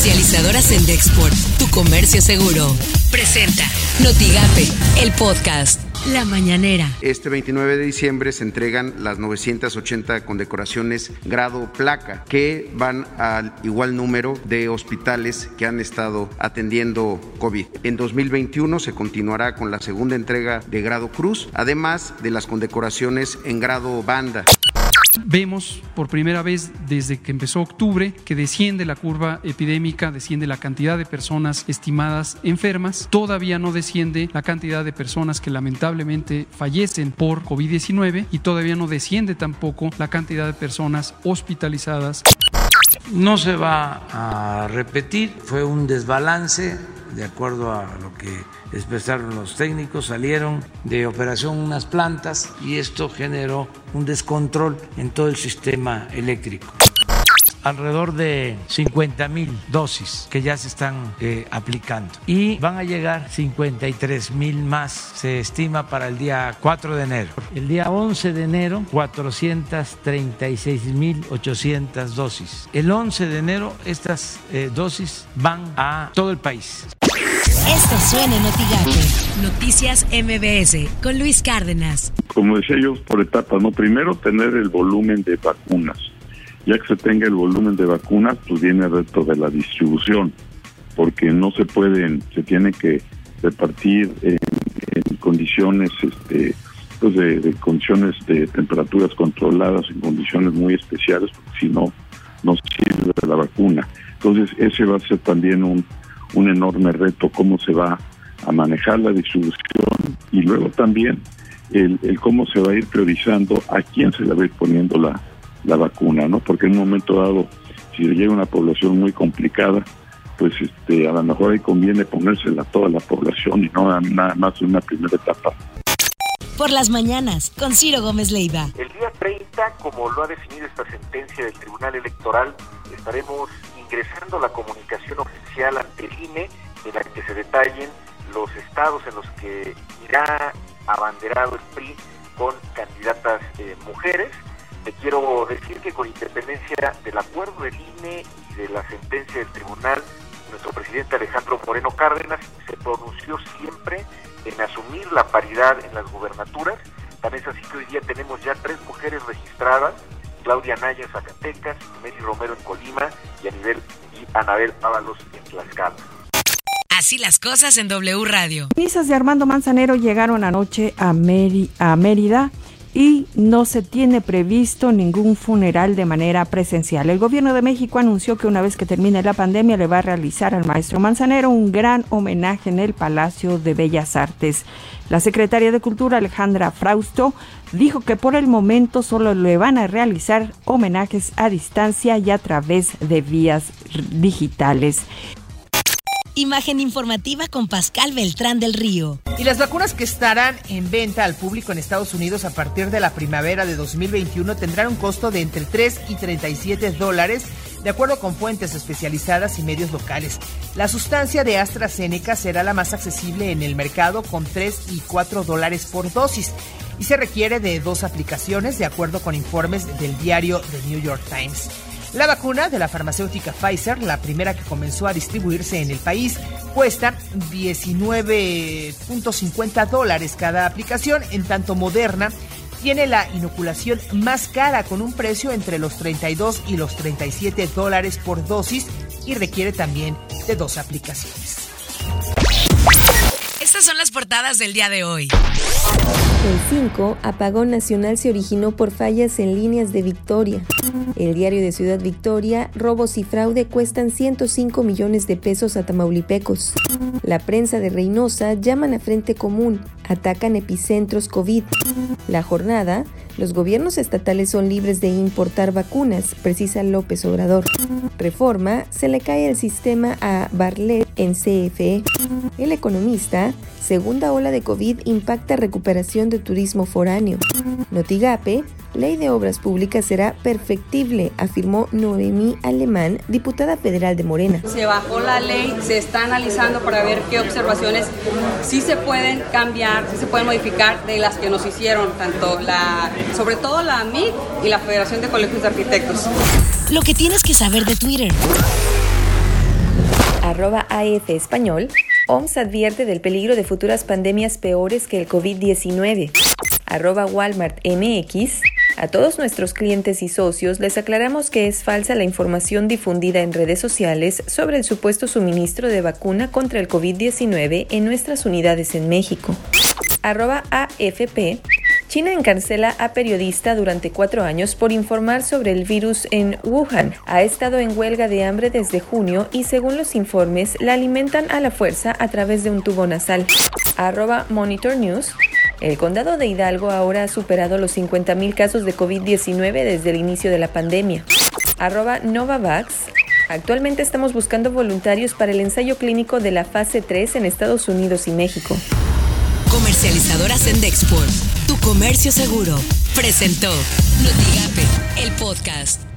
Comercializadoras en Dexport, tu comercio seguro. Presenta Notigape, el podcast. La Mañanera. Este 29 de diciembre se entregan las 980 condecoraciones grado placa que van al igual número de hospitales que han estado atendiendo COVID. En 2021 se continuará con la segunda entrega de grado cruz, además de las condecoraciones en grado banda. Vemos por primera vez desde que empezó octubre que desciende la curva epidémica, desciende la cantidad de personas estimadas enfermas, todavía no desciende la cantidad de personas que lamentablemente fallecen por COVID-19 y todavía no desciende tampoco la cantidad de personas hospitalizadas. No se va a repetir, fue un desbalance de acuerdo a lo que expresaron los técnicos, salieron de operación unas plantas y esto generó un descontrol en todo el sistema eléctrico alrededor de 50 mil dosis que ya se están eh, aplicando y van a llegar 53 mil más, se estima para el día 4 de enero. El día 11 de enero, 436 mil 800 dosis. El 11 de enero, estas eh, dosis van a todo el país. Esto suena en Noticias MBS con Luis Cárdenas. Como decía yo, por etapas, ¿no? Primero tener el volumen de vacunas ya que se tenga el volumen de vacunas, pues viene el resto de la distribución, porque no se pueden, se tiene que repartir en, condiciones, este, pues de, condiciones de temperaturas controladas, en condiciones muy especiales, porque si no, no sirve la vacuna. Entonces, ese va a ser también un, un enorme reto, cómo se va a manejar la distribución y luego también el, el cómo se va a ir priorizando a quién se le va a ir poniendo la, la vacuna, ¿no? Porque en un momento dado, si llega una población muy complicada, pues este, a lo mejor ahí conviene ponérsela a toda la población y no nada más en una primera etapa. Por las mañanas, con Ciro Gómez Leiva. El día 30, como lo ha definido esta sentencia del Tribunal Electoral, estaremos ingresando la comunicación oficial ante el INE en la que se detallen los estados en los que irá abanderado el PRI con candidatas eh, mujeres te quiero decir que con independencia del acuerdo del INE y de la sentencia del tribunal, nuestro presidente Alejandro Moreno Cárdenas se pronunció siempre en asumir la paridad en las gubernaturas. Tan es así que hoy día tenemos ya tres mujeres registradas, Claudia Naya en Zacatecas, Mary Romero en Colima y, a nivel, y Anabel Ábalos en Tlaxcala. Así las cosas en W Radio. Misas de Armando Manzanero llegaron anoche a, a Mérida y no se tiene previsto ningún funeral de manera presencial. El gobierno de México anunció que una vez que termine la pandemia le va a realizar al maestro Manzanero un gran homenaje en el Palacio de Bellas Artes. La secretaria de Cultura Alejandra Frausto dijo que por el momento solo le van a realizar homenajes a distancia y a través de vías digitales. Imagen informativa con Pascal Beltrán del Río. Y las vacunas que estarán en venta al público en Estados Unidos a partir de la primavera de 2021 tendrán un costo de entre 3 y 37 dólares, de acuerdo con fuentes especializadas y medios locales. La sustancia de AstraZeneca será la más accesible en el mercado con 3 y 4 dólares por dosis y se requiere de dos aplicaciones, de acuerdo con informes del diario The New York Times. La vacuna de la farmacéutica Pfizer, la primera que comenzó a distribuirse en el país, cuesta 19.50 dólares cada aplicación, en tanto Moderna tiene la inoculación más cara con un precio entre los 32 y los 37 dólares por dosis y requiere también de dos aplicaciones. Estas son las portadas del día de hoy. El 5, apagón nacional se originó por fallas en líneas de Victoria. El diario de Ciudad Victoria, robos y fraude cuestan 105 millones de pesos a tamaulipecos. La prensa de Reynosa llaman a frente común, atacan epicentros COVID. La jornada, los gobiernos estatales son libres de importar vacunas, precisa López Obrador. Reforma, se le cae el sistema a Barlet en CFE. El economista, segunda ola de COVID impacta recuperación de turismo foráneo. Notigape, ley de obras públicas será perfectible, afirmó Noemí Alemán, diputada federal de Morena. Se bajó la ley, se está analizando para ver qué observaciones sí se pueden cambiar, sí se pueden modificar de las que nos hicieron, tanto la, sobre todo la AMIC y la Federación de Colegios de Arquitectos. Lo que tienes que saber de Twitter. Arroba AF Español. OMS advierte del peligro de futuras pandemias peores que el COVID-19. Arroba Walmart MX. A todos nuestros clientes y socios les aclaramos que es falsa la información difundida en redes sociales sobre el supuesto suministro de vacuna contra el COVID-19 en nuestras unidades en México. Arroba AFP. China encarcela a periodista durante cuatro años por informar sobre el virus en Wuhan. Ha estado en huelga de hambre desde junio y según los informes la alimentan a la fuerza a través de un tubo nasal. Arroba Monitor News. El condado de Hidalgo ahora ha superado los 50.000 casos de COVID-19 desde el inicio de la pandemia. Arroba Novavax. Actualmente estamos buscando voluntarios para el ensayo clínico de la fase 3 en Estados Unidos y México. Comercializadora Sendexport, tu comercio seguro, presentó Notigape, el podcast.